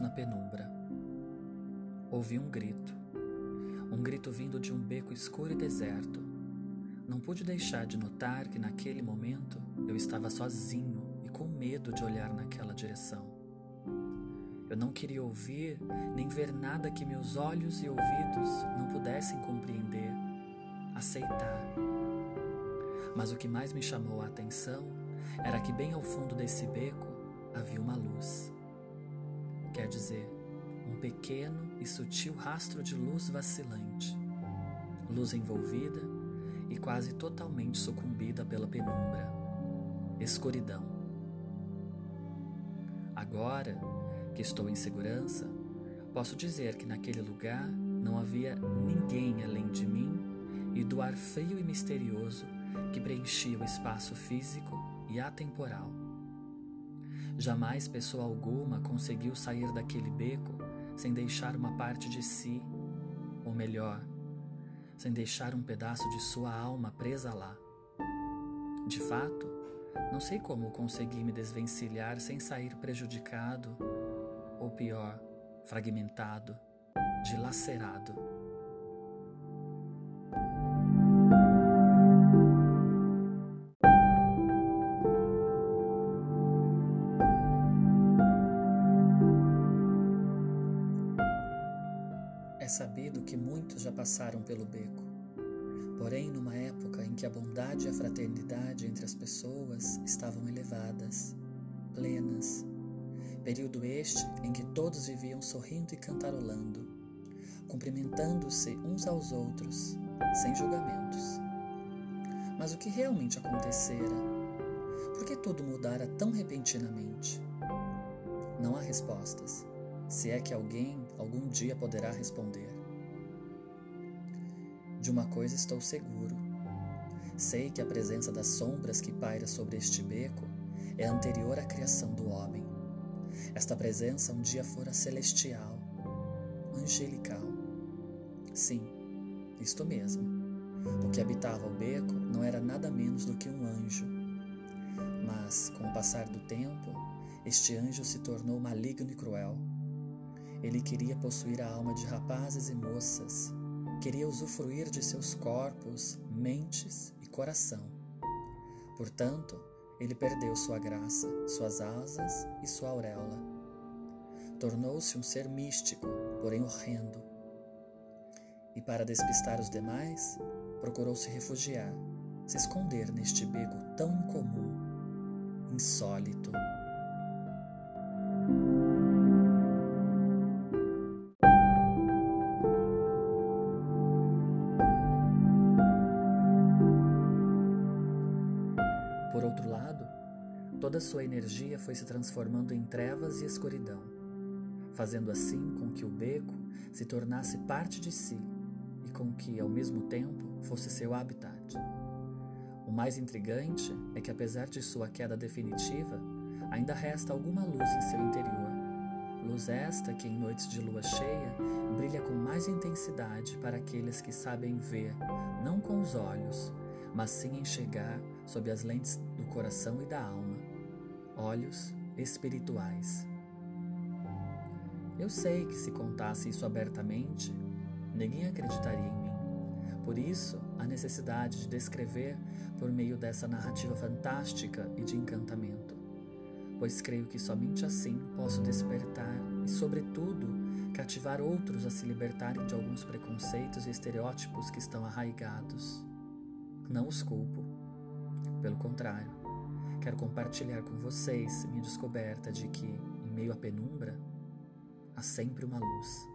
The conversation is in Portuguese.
na penumbra. Ouvi um grito. Um grito vindo de um beco escuro e deserto. Não pude deixar de notar que naquele momento eu estava sozinho e com medo de olhar naquela direção. Eu não queria ouvir nem ver nada que meus olhos e ouvidos não pudessem compreender, aceitar. Mas o que mais me chamou a atenção era que, bem ao fundo desse beco, havia uma luz. Quer dizer, um pequeno e sutil rastro de luz vacilante, luz envolvida e quase totalmente sucumbida pela penumbra, escuridão. Agora que estou em segurança, posso dizer que naquele lugar não havia ninguém além de mim e do ar frio e misterioso que preenchia o espaço físico e atemporal. Jamais pessoa alguma conseguiu sair daquele beco sem deixar uma parte de si, ou melhor, sem deixar um pedaço de sua alma presa lá. De fato, não sei como consegui me desvencilhar sem sair prejudicado, ou pior, fragmentado, dilacerado. Sabido que muitos já passaram pelo beco. Porém, numa época em que a bondade e a fraternidade entre as pessoas estavam elevadas, plenas. Período este em que todos viviam sorrindo e cantarolando, cumprimentando-se uns aos outros, sem julgamentos. Mas o que realmente acontecera? Por que tudo mudara tão repentinamente? Não há respostas se é que alguém algum dia poderá responder. De uma coisa estou seguro. Sei que a presença das sombras que paira sobre este beco é anterior à criação do homem. Esta presença um dia fora celestial, angelical. Sim, isto mesmo. O que habitava o beco não era nada menos do que um anjo. Mas, com o passar do tempo, este anjo se tornou maligno e cruel ele queria possuir a alma de rapazes e moças, queria usufruir de seus corpos, mentes e coração. Portanto, ele perdeu sua graça, suas asas e sua auréola. Tornou-se um ser místico, porém horrendo. E para despistar os demais, procurou se refugiar, se esconder neste beco tão incomum, insólito. Por outro lado, toda sua energia foi se transformando em trevas e escuridão, fazendo assim com que o beco se tornasse parte de si e com que, ao mesmo tempo, fosse seu habitat. O mais intrigante é que, apesar de sua queda definitiva, ainda resta alguma luz em seu interior. Luz esta que, em noites de lua cheia, brilha com mais intensidade para aqueles que sabem ver, não com os olhos, mas sim enxergar sob as lentes do coração e da alma, olhos espirituais. Eu sei que se contasse isso abertamente, ninguém acreditaria em mim. Por isso, a necessidade de descrever por meio dessa narrativa fantástica e de encantamento, pois creio que somente assim posso despertar e, sobretudo, cativar outros a se libertarem de alguns preconceitos e estereótipos que estão arraigados. Não os culpo. Pelo contrário, quero compartilhar com vocês minha descoberta de que, em meio à penumbra, há sempre uma luz.